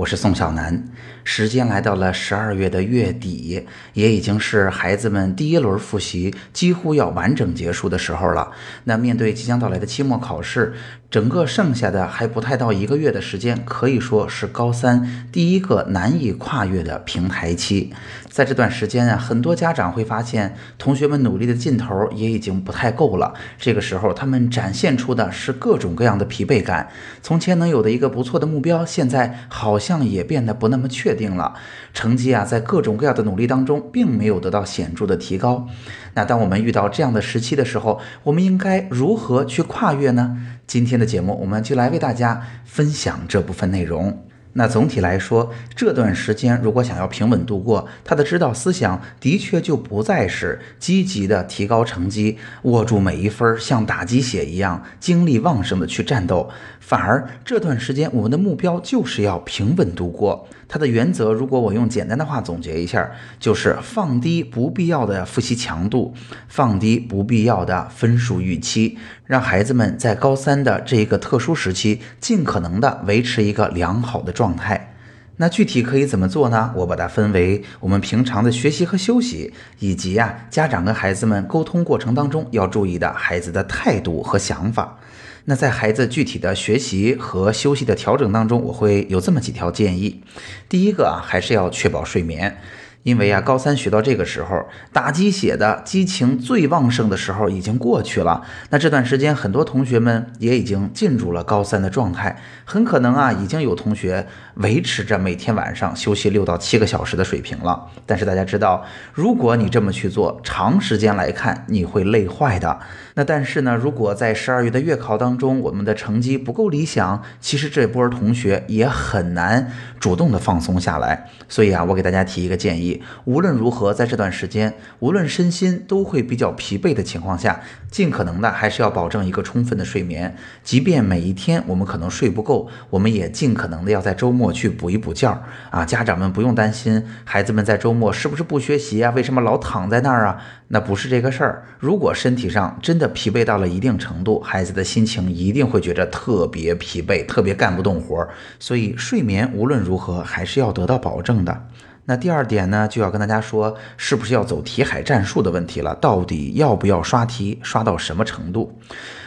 我是宋小楠。时间来到了十二月的月底，也已经是孩子们第一轮复习几乎要完整结束的时候了。那面对即将到来的期末考试，整个剩下的还不太到一个月的时间，可以说是高三第一个难以跨越的平台期。在这段时间啊，很多家长会发现，同学们努力的劲头也已经不太够了。这个时候，他们展现出的是各种各样的疲惫感。从前能有的一个不错的目标，现在好像也变得不那么确定了。成绩啊，在各种各样的努力当中，并没有得到显著的提高。那当我们遇到这样的时期的时候，我们应该如何去跨越呢？今天的节目，我们就来为大家分享这部分内容。那总体来说，这段时间如果想要平稳度过，他的指导思想的确就不再是积极的提高成绩，握住每一分像打鸡血一样精力旺盛的去战斗，反而这段时间我们的目标就是要平稳度过。它的原则，如果我用简单的话总结一下，就是放低不必要的复习强度，放低不必要的分数预期，让孩子们在高三的这一个特殊时期，尽可能的维持一个良好的状态。那具体可以怎么做呢？我把它分为我们平常的学习和休息，以及啊家长跟孩子们沟通过程当中要注意的孩子的态度和想法。那在孩子具体的学习和休息的调整当中，我会有这么几条建议。第一个啊，还是要确保睡眠。因为啊，高三学到这个时候，打鸡血的激情最旺盛的时候已经过去了。那这段时间，很多同学们也已经进入了高三的状态，很可能啊，已经有同学维持着每天晚上休息六到七个小时的水平了。但是大家知道，如果你这么去做，长时间来看，你会累坏的。那但是呢，如果在十二月的月考当中，我们的成绩不够理想，其实这波同学也很难主动的放松下来。所以啊，我给大家提一个建议。无论如何，在这段时间，无论身心都会比较疲惫的情况下，尽可能的还是要保证一个充分的睡眠。即便每一天我们可能睡不够，我们也尽可能的要在周末去补一补觉啊！家长们不用担心，孩子们在周末是不是不学习啊？为什么老躺在那儿啊？那不是这个事儿。如果身体上真的疲惫到了一定程度，孩子的心情一定会觉得特别疲惫，特别干不动活儿。所以睡眠无论如何还是要得到保证的。那第二点呢，就要跟大家说，是不是要走题海战术的问题了？到底要不要刷题，刷到什么程度？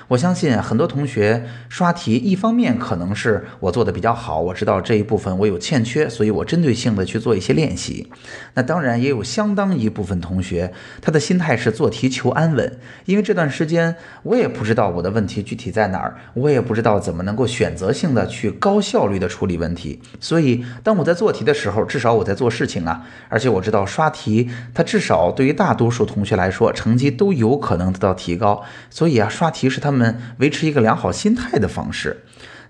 我相信很多同学刷题，一方面可能是我做的比较好，我知道这一部分我有欠缺，所以我针对性的去做一些练习。那当然也有相当一部分同学，他的心态是做题求安稳，因为这段时间我也不知道我的问题具体在哪儿，我也不知道怎么能够选择性的去高效率的处理问题，所以当我在做题的时候，至少我在做事情啊，而且我知道刷题，它至少对于大多数同学来说，成绩都有可能得到提高，所以啊，刷题是他们。维持一个良好心态的方式，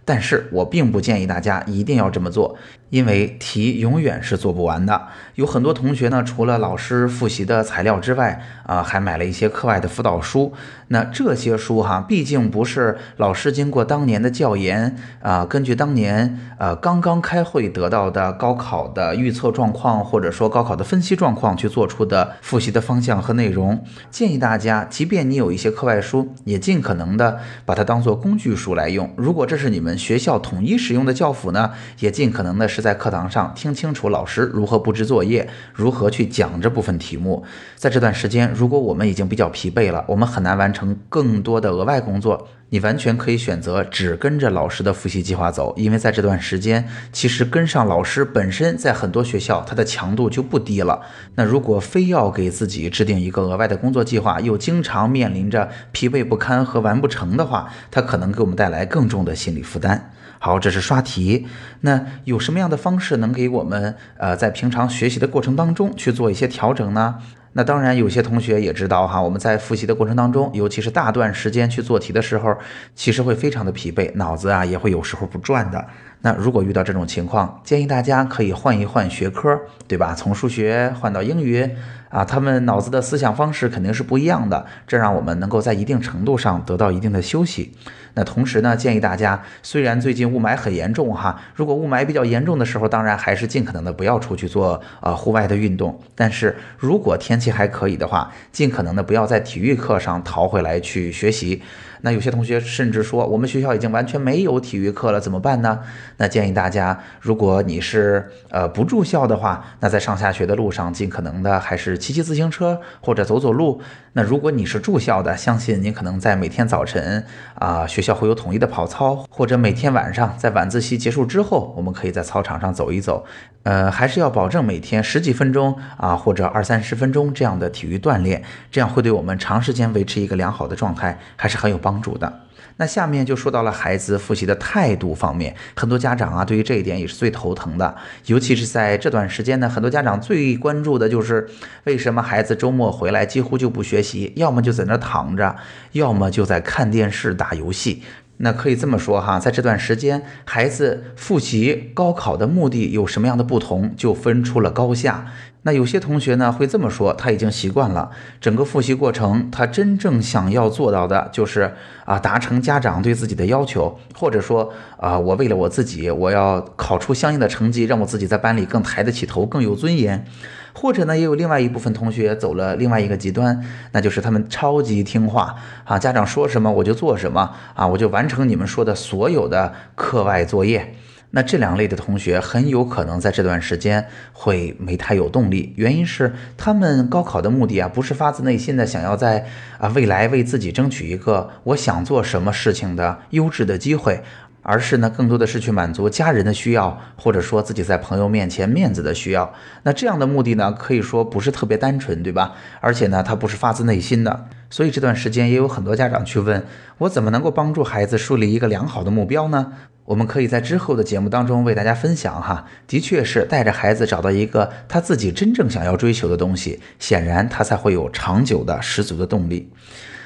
但是我并不建议大家一定要这么做。因为题永远是做不完的，有很多同学呢，除了老师复习的材料之外，啊，还买了一些课外的辅导书。那这些书哈，毕竟不是老师经过当年的教研啊，根据当年呃刚刚开会得到的高考的预测状况，或者说高考的分析状况去做出的复习的方向和内容。建议大家，即便你有一些课外书，也尽可能的把它当做工具书来用。如果这是你们学校统一使用的教辅呢，也尽可能的是。在课堂上听清楚老师如何布置作业，如何去讲这部分题目。在这段时间，如果我们已经比较疲惫了，我们很难完成更多的额外工作，你完全可以选择只跟着老师的复习计划走。因为在这段时间，其实跟上老师本身在很多学校它的强度就不低了。那如果非要给自己制定一个额外的工作计划，又经常面临着疲惫不堪和完不成的话，它可能给我们带来更重的心理负担。好，这是刷题。那有什么样的方式能给我们呃在平常学习的过程当中去做一些调整呢？那当然，有些同学也知道哈，我们在复习的过程当中，尤其是大段时间去做题的时候，其实会非常的疲惫，脑子啊也会有时候不转的。那如果遇到这种情况，建议大家可以换一换学科，对吧？从数学换到英语。啊，他们脑子的思想方式肯定是不一样的，这让我们能够在一定程度上得到一定的休息。那同时呢，建议大家，虽然最近雾霾很严重哈，如果雾霾比较严重的时候，当然还是尽可能的不要出去做呃户外的运动。但是如果天气还可以的话，尽可能的不要在体育课上逃回来去学习。那有些同学甚至说，我们学校已经完全没有体育课了，怎么办呢？那建议大家，如果你是呃不住校的话，那在上下学的路上，尽可能的还是骑骑自行车或者走走路。那如果你是住校的，相信你可能在每天早晨啊，学校会有统一的跑操，或者每天晚上在晚自习结束之后，我们可以在操场上走一走。呃，还是要保证每天十几分钟啊，或者二三十分钟这样的体育锻炼，这样会对我们长时间维持一个良好的状态还是很有帮助的。那下面就说到了孩子复习的态度方面，很多家长啊，对于这一点也是最头疼的，尤其是在这段时间呢，很多家长最关注的就是为什么孩子周末回来几乎就不学习，要么就在那躺着，要么就在看电视打游戏。那可以这么说哈，在这段时间，孩子复习高考的目的有什么样的不同，就分出了高下。那有些同学呢会这么说，他已经习惯了整个复习过程，他真正想要做到的就是啊，达成家长对自己的要求，或者说啊，我为了我自己，我要考出相应的成绩，让我自己在班里更抬得起头，更有尊严。或者呢，也有另外一部分同学走了另外一个极端，那就是他们超级听话啊，家长说什么我就做什么啊，我就完成你们说的所有的课外作业。那这两类的同学很有可能在这段时间会没太有动力，原因是他们高考的目的啊，不是发自内心的想要在啊未来为自己争取一个我想做什么事情的优质的机会。而是呢，更多的是去满足家人的需要，或者说自己在朋友面前面子的需要。那这样的目的呢，可以说不是特别单纯，对吧？而且呢，它不是发自内心的。所以这段时间也有很多家长去问我，怎么能够帮助孩子树立一个良好的目标呢？我们可以在之后的节目当中为大家分享哈。的确是带着孩子找到一个他自己真正想要追求的东西，显然他才会有长久的十足的动力。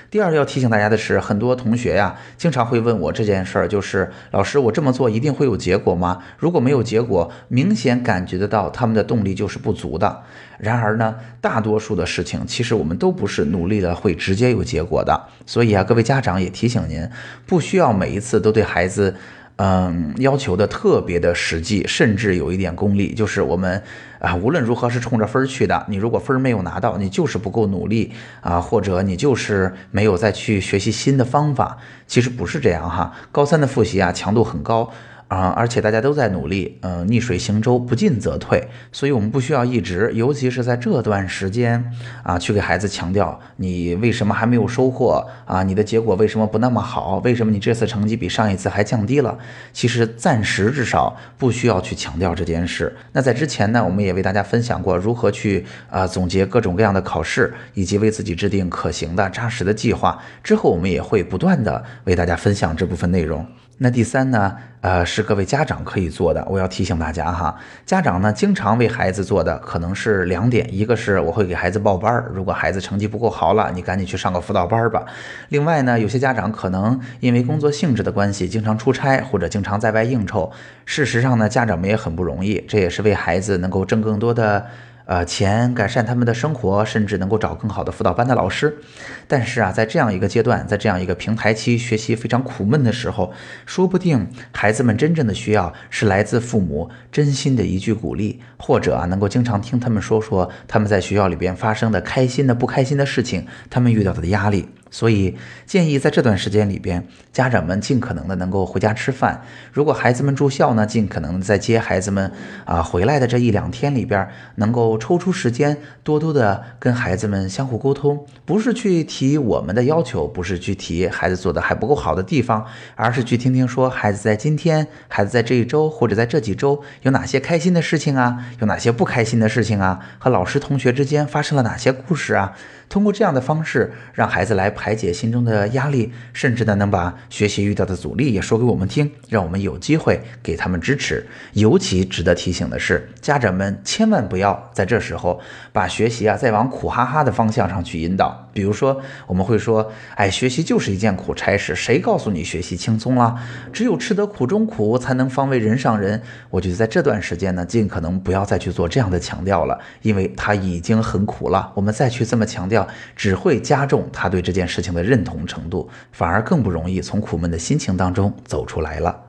第二要提醒大家的是，很多同学呀，经常会问我这件事儿，就是老师，我这么做一定会有结果吗？如果没有结果，明显感觉得到他们的动力就是不足的。然而呢，大多数的事情其实我们都不是努力了会直接有结果的。所以啊，各位家长也提醒您，不需要每一次都对孩子。嗯，要求的特别的实际，甚至有一点功利，就是我们啊，无论如何是冲着分儿去的。你如果分儿没有拿到，你就是不够努力啊，或者你就是没有再去学习新的方法。其实不是这样哈，高三的复习啊，强度很高。啊，而且大家都在努力，嗯，逆水行舟，不进则退，所以我们不需要一直，尤其是在这段时间啊，去给孩子强调你为什么还没有收获啊，你的结果为什么不那么好，为什么你这次成绩比上一次还降低了？其实暂时至少不需要去强调这件事。那在之前呢，我们也为大家分享过如何去啊总结各种各样的考试，以及为自己制定可行的扎实的计划。之后我们也会不断的为大家分享这部分内容。那第三呢，呃，是各位家长可以做的。我要提醒大家哈，家长呢经常为孩子做的可能是两点，一个是我会给孩子报班儿，如果孩子成绩不够好了，你赶紧去上个辅导班儿吧。另外呢，有些家长可能因为工作性质的关系，经常出差或者经常在外应酬。事实上呢，家长们也很不容易，这也是为孩子能够挣更多的。呃，钱改善他们的生活，甚至能够找更好的辅导班的老师。但是啊，在这样一个阶段，在这样一个平台期，学习非常苦闷的时候，说不定孩子们真正的需要是来自父母真心的一句鼓励，或者啊，能够经常听他们说说他们在学校里边发生的开心的、不开心的事情，他们遇到的压力。所以建议在这段时间里边，家长们尽可能的能够回家吃饭。如果孩子们住校呢，尽可能在接孩子们啊回来的这一两天里边，能够抽出时间，多多的跟孩子们相互沟通，不是去提我们的要求，不是去提孩子做的还不够好的地方，而是去听听说孩子在今天、孩子在这一周或者在这几周有哪些开心的事情啊，有哪些不开心的事情啊，和老师同学之间发生了哪些故事啊。通过这样的方式，让孩子来排解心中的压力，甚至呢能把学习遇到的阻力也说给我们听，让我们有机会给他们支持。尤其值得提醒的是，家长们千万不要在这时候把学习啊再往苦哈哈的方向上去引导。比如说，我们会说，哎，学习就是一件苦差事，谁告诉你学习轻松了？只有吃得苦中苦，才能方为人上人。我觉得在这段时间呢，尽可能不要再去做这样的强调了，因为他已经很苦了。我们再去这么强调，只会加重他对这件事情的认同程度，反而更不容易从苦闷的心情当中走出来了。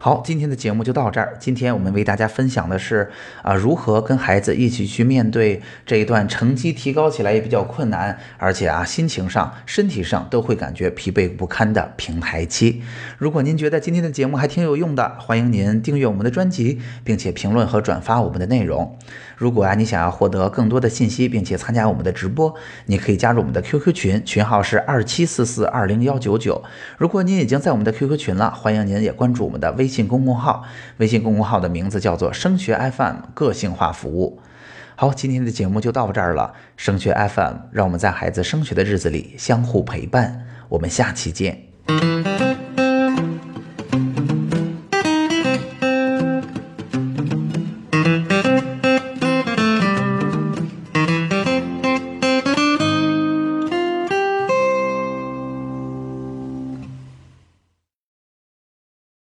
好，今天的节目就到这儿。今天我们为大家分享的是啊，如何跟孩子一起去面对这一段成绩提高起来也比较困难，而且啊，心情上、身体上都会感觉疲惫不堪的平台期。如果您觉得今天的节目还挺有用的，欢迎您订阅我们的专辑，并且评论和转发我们的内容。如果啊，你想要获得更多的信息，并且参加我们的直播，你可以加入我们的 QQ 群，群号是二七四四二零幺九九。如果您已经在我们的 QQ 群了，欢迎您也关注我们的微微信公共号，微信公共号的名字叫做升学 FM 个性化服务。好，今天的节目就到这儿了。升学 FM，让我们在孩子升学的日子里相互陪伴。我们下期见。